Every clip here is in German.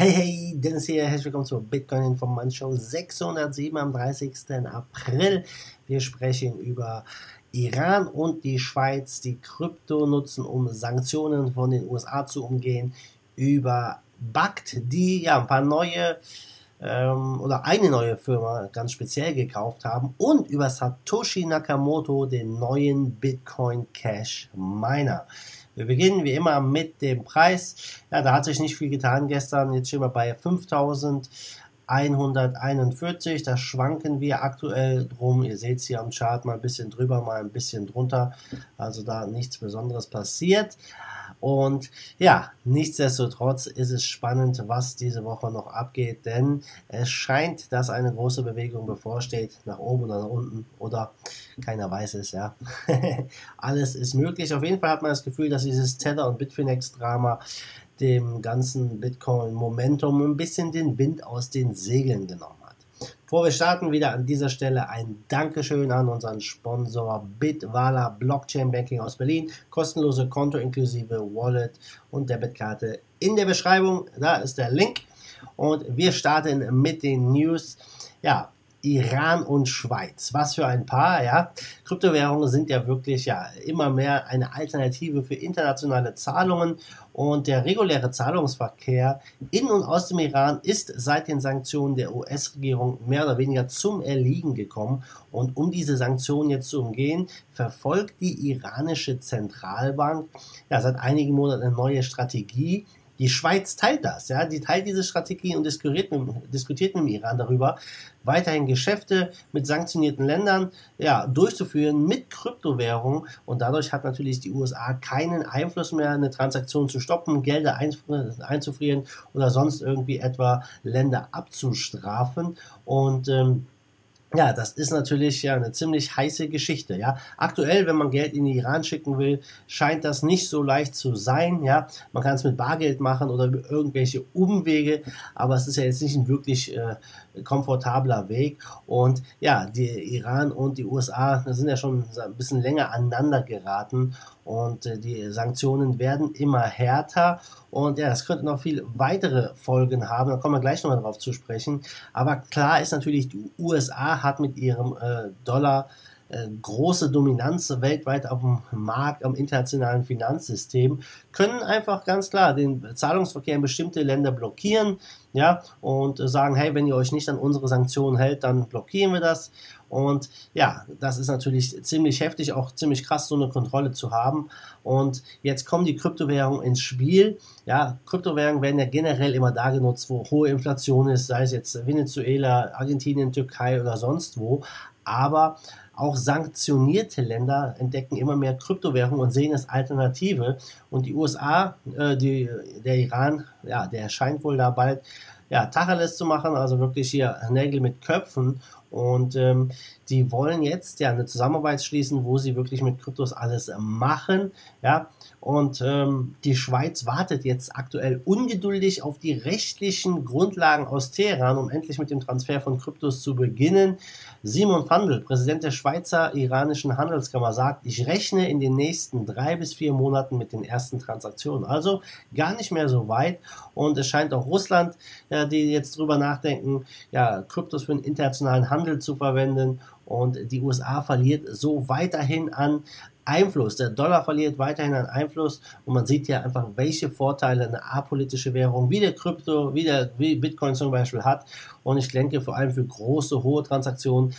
Hey, hey, Dennis hier, herzlich willkommen zur Bitcoin Information Show 607 am 30. April. Wir sprechen über Iran und die Schweiz, die Krypto nutzen, um Sanktionen von den USA zu umgehen, über BACT, die ja ein paar neue ähm, oder eine neue Firma ganz speziell gekauft haben und über Satoshi Nakamoto, den neuen Bitcoin Cash Miner. Wir beginnen wie immer mit dem Preis. Ja, da hat sich nicht viel getan gestern. Jetzt stehen wir bei 5141. Da schwanken wir aktuell drum. Ihr seht es hier am Chart mal ein bisschen drüber, mal ein bisschen drunter. Also da nichts Besonderes passiert. Und ja, nichtsdestotrotz ist es spannend, was diese Woche noch abgeht, denn es scheint, dass eine große Bewegung bevorsteht, nach oben oder nach unten oder keiner weiß es, ja. Alles ist möglich. Auf jeden Fall hat man das Gefühl, dass dieses Tether und Bitfinex-Drama dem ganzen Bitcoin-Momentum ein bisschen den Wind aus den Segeln genommen Bevor wir starten, wieder an dieser Stelle ein Dankeschön an unseren Sponsor Bitwala Blockchain Banking aus Berlin. Kostenlose Konto inklusive Wallet und Debitkarte in der Beschreibung. Da ist der Link. Und wir starten mit den News. Ja, Iran und Schweiz. Was für ein Paar, ja. Kryptowährungen sind ja wirklich ja immer mehr eine Alternative für internationale Zahlungen und der reguläre Zahlungsverkehr in und aus dem Iran ist seit den Sanktionen der US-Regierung mehr oder weniger zum Erliegen gekommen und um diese Sanktionen jetzt zu umgehen, verfolgt die iranische Zentralbank ja seit einigen Monaten eine neue Strategie, die Schweiz teilt das, ja, die teilt diese Strategie und diskutiert mit, diskutiert mit dem Iran darüber, weiterhin Geschäfte mit sanktionierten Ländern ja, durchzuführen mit Kryptowährungen und dadurch hat natürlich die USA keinen Einfluss mehr, eine Transaktion zu stoppen, Gelder einzufrieren oder sonst irgendwie etwa Länder abzustrafen. Und ähm, ja, das ist natürlich ja eine ziemlich heiße Geschichte, ja. Aktuell, wenn man Geld in den Iran schicken will, scheint das nicht so leicht zu sein, ja. Man kann es mit Bargeld machen oder irgendwelche Umwege, aber es ist ja jetzt nicht ein wirklich äh, komfortabler Weg. Und ja, die Iran und die USA sind ja schon ein bisschen länger aneinander geraten und äh, die Sanktionen werden immer härter und ja, das könnte noch viel weitere Folgen haben. Da kommen wir gleich nochmal drauf zu sprechen. Aber klar ist natürlich, die USA hat mit ihrem äh, Dollar große Dominanz weltweit auf dem Markt, am internationalen Finanzsystem, können einfach ganz klar den Zahlungsverkehr in bestimmte Länder blockieren, ja, und sagen, hey, wenn ihr euch nicht an unsere Sanktionen hält, dann blockieren wir das. Und ja, das ist natürlich ziemlich heftig, auch ziemlich krass, so eine Kontrolle zu haben. Und jetzt kommen die Kryptowährungen ins Spiel. Ja, Kryptowährungen werden ja generell immer da genutzt, wo hohe Inflation ist, sei es jetzt Venezuela, Argentinien, Türkei oder sonst wo. Aber auch sanktionierte Länder entdecken immer mehr Kryptowährungen und sehen es Alternative. Und die USA, äh, die, der Iran, ja, der scheint wohl da bald ja, Tacheles zu machen, also wirklich hier Nägel mit Köpfen. Und ähm, die wollen jetzt ja eine Zusammenarbeit schließen, wo sie wirklich mit Kryptos alles machen. Ja, und ähm, die Schweiz wartet jetzt aktuell ungeduldig auf die rechtlichen Grundlagen aus Teheran, um endlich mit dem Transfer von Kryptos zu beginnen. Simon Vandel, Präsident der Schweizer Iranischen Handelskammer, sagt, ich rechne in den nächsten drei bis vier Monaten mit den ersten Transaktionen. Also gar nicht mehr so weit. Und es scheint auch Russland, ja, die jetzt drüber nachdenken, ja, Kryptos für den internationalen Handel zu verwenden. Und die USA verliert so weiterhin an Einfluss. Der Dollar verliert weiterhin an Einfluss und man sieht ja einfach, welche Vorteile eine apolitische Währung wie der Krypto, wie der wie Bitcoin zum Beispiel hat. Und ich denke, vor allem für große, hohe Transaktionen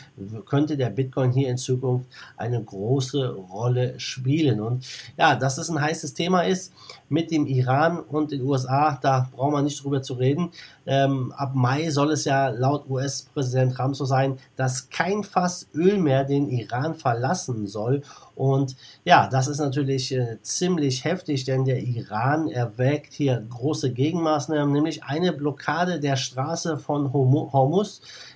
könnte der Bitcoin hier in Zukunft eine große Rolle spielen. Und ja, dass es ein heißes Thema ist mit dem Iran und den USA, da braucht man nicht drüber zu reden. Ähm, ab Mai soll es ja laut US-Präsident Trump so sein, dass kein Fass Öl mehr den Iran verlassen soll. Und ja, das ist natürlich äh, ziemlich heftig, denn der Iran erwägt hier große Gegenmaßnahmen, nämlich eine Blockade der Straße von Hormuz.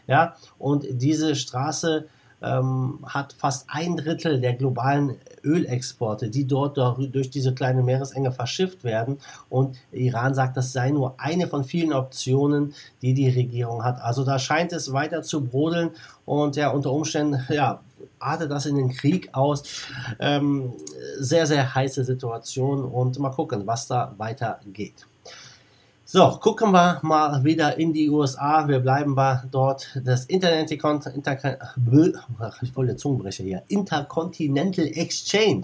Ja, und diese Straße ähm, hat fast ein Drittel der globalen Ölexporte, die dort durch diese kleine Meeresenge verschifft werden. Und Iran sagt, das sei nur eine von vielen Optionen, die die Regierung hat. Also da scheint es weiter zu brodeln und ja, unter Umständen, ja, artet das in den Krieg aus. Ähm, sehr, sehr heiße Situation und mal gucken, was da weitergeht. So, gucken wir mal wieder in die USA. Wir bleiben wir dort. Das Internet, Inter, ich wollte Zungenbrecher hier. Intercontinental Exchange.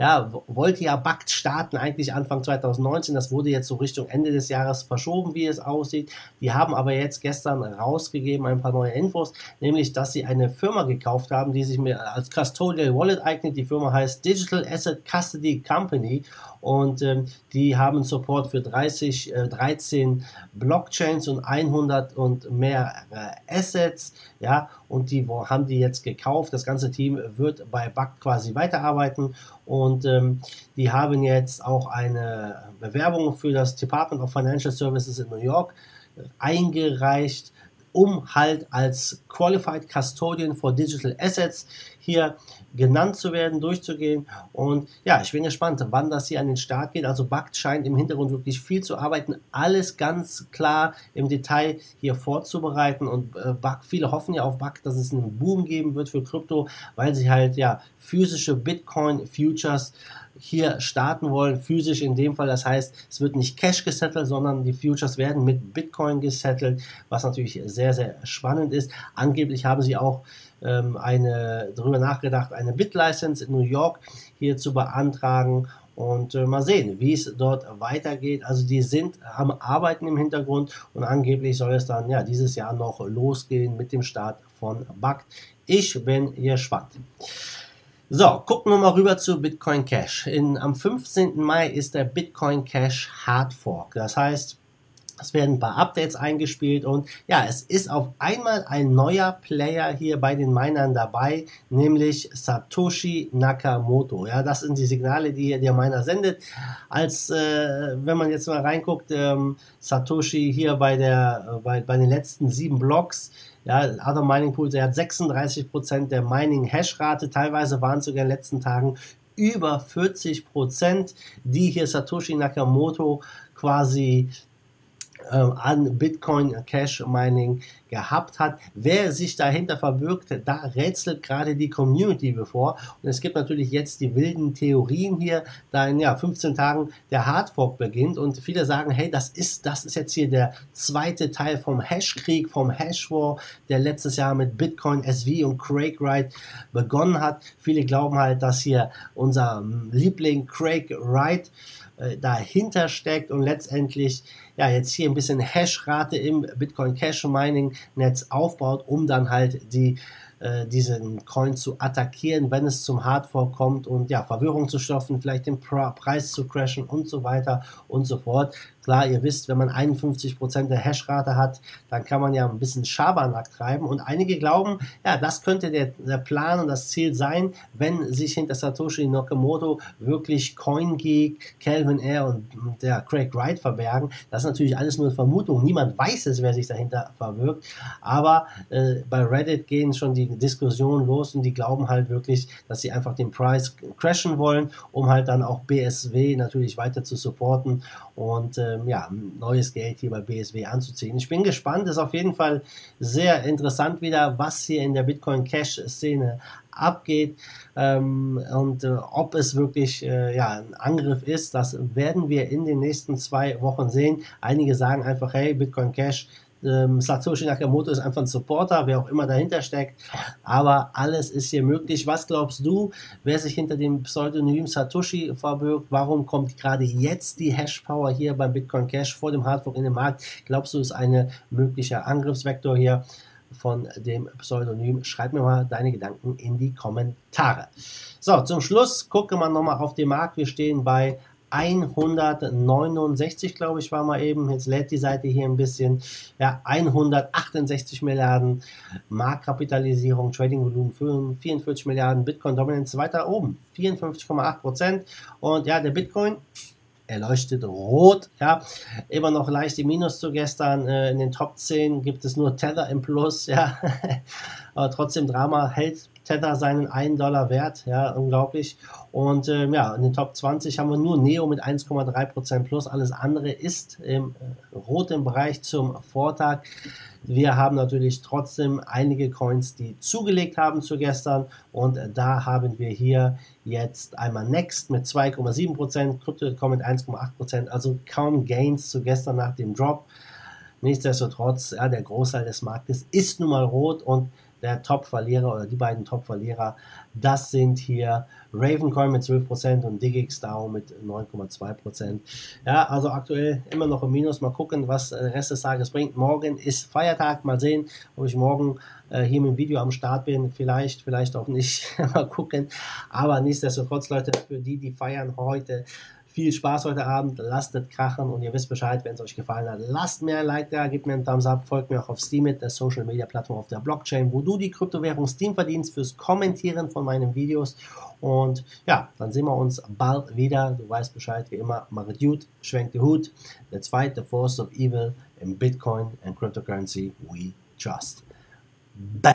Ja, wollte ja BACT starten eigentlich Anfang 2019. Das wurde jetzt so Richtung Ende des Jahres verschoben, wie es aussieht. Die haben aber jetzt gestern rausgegeben ein paar neue Infos, nämlich, dass sie eine Firma gekauft haben, die sich mir als Custodial Wallet eignet. Die Firma heißt Digital Asset Custody Company und ähm, die haben Support für 30, äh, 13 Blockchains und 100 und mehr äh, Assets, ja, und die haben die jetzt gekauft. Das ganze Team wird bei BAC quasi weiterarbeiten und ähm, die haben jetzt auch eine Bewerbung für das Department of Financial Services in New York äh, eingereicht um halt als Qualified Custodian for Digital Assets hier genannt zu werden, durchzugehen. Und ja, ich bin gespannt, wann das hier an den Start geht. Also BACT scheint im Hintergrund wirklich viel zu arbeiten, alles ganz klar im Detail hier vorzubereiten. Und äh, BACT, viele hoffen ja auf BACT, dass es einen Boom geben wird für Krypto, weil sie halt ja physische Bitcoin-Futures hier starten wollen, physisch in dem Fall. Das heißt, es wird nicht Cash gesettelt, sondern die Futures werden mit Bitcoin gesettelt, was natürlich sehr, sehr spannend ist. Angeblich haben sie auch ähm, eine, darüber nachgedacht, eine Bit-License in New York hier zu beantragen und äh, mal sehen, wie es dort weitergeht. Also die sind am Arbeiten im Hintergrund und angeblich soll es dann ja dieses Jahr noch losgehen mit dem Start von BACT. Ich bin gespannt. So, gucken wir mal rüber zu Bitcoin Cash. In, am 15. Mai ist der Bitcoin Cash Hard Fork. Das heißt, es werden ein paar Updates eingespielt und ja, es ist auf einmal ein neuer Player hier bei den Minern dabei, nämlich Satoshi Nakamoto. Ja, das sind die Signale, die der Miner sendet. Als äh, wenn man jetzt mal reinguckt, ähm, Satoshi hier bei der äh, bei, bei den letzten sieben Blocks ja, Other Mining Pools, er hat 36 Prozent der Mining-Hash-Rate. Teilweise waren es sogar in den letzten Tagen über 40%, Prozent, die hier Satoshi Nakamoto quasi Um, äh, an Bitcoin uh, Cash Mining gehabt hat. Wer sich dahinter verbirgt, da rätselt gerade die Community bevor. Und es gibt natürlich jetzt die wilden Theorien hier, da in ja, 15 Tagen der Hardfork beginnt und viele sagen, hey, das ist, das ist jetzt hier der zweite Teil vom Hashkrieg, vom Hashwar, der letztes Jahr mit Bitcoin SV und Craig Wright begonnen hat. Viele glauben halt, dass hier unser Liebling Craig Wright äh, dahinter steckt und letztendlich ja jetzt hier ein bisschen Hashrate im Bitcoin Cash Mining Netz aufbaut, um dann halt die äh, diesen Coin zu attackieren, wenn es zum Hardfork kommt und ja, Verwirrung zu stoffen, vielleicht den Preis zu crashen und so weiter und so fort. Klar, ihr wisst, wenn man 51% der Hashrate hat, dann kann man ja ein bisschen Schabernack treiben. Und einige glauben, ja, das könnte der, der Plan und das Ziel sein, wenn sich hinter Satoshi Nakamoto wirklich CoinGeek, Calvin Air und der Craig Wright verbergen. Das ist natürlich alles nur Vermutung. Niemand weiß es, wer sich dahinter verbirgt. Aber äh, bei Reddit gehen schon die Diskussionen los und die glauben halt wirklich, dass sie einfach den Preis crashen wollen, um halt dann auch BSW natürlich weiter zu supporten und ähm, ja, neues Geld hier bei BSW anzuziehen. Ich bin gespannt, ist auf jeden Fall sehr interessant wieder, was hier in der Bitcoin Cash Szene abgeht ähm, und äh, ob es wirklich äh, ja, ein Angriff ist, das werden wir in den nächsten zwei Wochen sehen. Einige sagen einfach, hey, Bitcoin Cash ähm, Satoshi Nakamoto ist einfach ein Supporter, wer auch immer dahinter steckt. Aber alles ist hier möglich. Was glaubst du, wer sich hinter dem Pseudonym Satoshi verbirgt? Warum kommt gerade jetzt die Hashpower hier beim Bitcoin Cash vor dem Hardfork in den Markt? Glaubst du, ist ein möglicher Angriffsvektor hier? von dem Pseudonym. Schreib mir mal deine Gedanken in die Kommentare. So, zum Schluss gucken wir nochmal auf den Markt. Wir stehen bei 169, glaube ich, war mal eben. Jetzt lädt die Seite hier ein bisschen. Ja, 168 Milliarden Marktkapitalisierung, Trading-Volumen 44 Milliarden, Bitcoin Dominance weiter oben, 54,8 Prozent. Und ja, der Bitcoin er leuchtet rot, ja, immer noch leicht im Minus zu gestern, äh, in den Top 10 gibt es nur Tether im Plus, ja, aber trotzdem Drama hält Tether seinen 1 Dollar wert, ja, unglaublich. Und äh, ja, in den Top 20 haben wir nur Neo mit 1,3% plus. Alles andere ist im äh, roten Bereich zum Vortag. Wir haben natürlich trotzdem einige Coins, die zugelegt haben zu gestern. Und da haben wir hier jetzt einmal Next mit 2,7%, Crypto.com mit 1,8%. Also kaum Gains zu gestern nach dem Drop. Nichtsdestotrotz, ja, der Großteil des Marktes ist nun mal rot und der Top-Verlierer oder die beiden Top-Verlierer, das sind hier Ravencoin mit 12% und DigX DAO mit 9,2%. Ja, also aktuell immer noch im Minus. Mal gucken, was der Rest des Tages bringt. Morgen ist Feiertag. Mal sehen, ob ich morgen äh, hier mit dem Video am Start bin. Vielleicht, vielleicht auch nicht. Mal gucken. Aber nichtsdestotrotz, Leute, für die, die feiern heute, viel Spaß heute Abend, lasst es krachen und ihr wisst Bescheid, wenn es euch gefallen hat. Lasst mir ein Like da, gebt mir einen Thumbs up, folgt mir auch auf Steemit, der Social Media Plattform auf der Blockchain, wo du die Kryptowährung Steam verdienst fürs Kommentieren von meinen Videos. Und ja, dann sehen wir uns bald wieder. Du weißt Bescheid, wie immer, mache gut, schwenkt die Hut. The zweite Force of Evil in Bitcoin and Cryptocurrency we trust. Bam.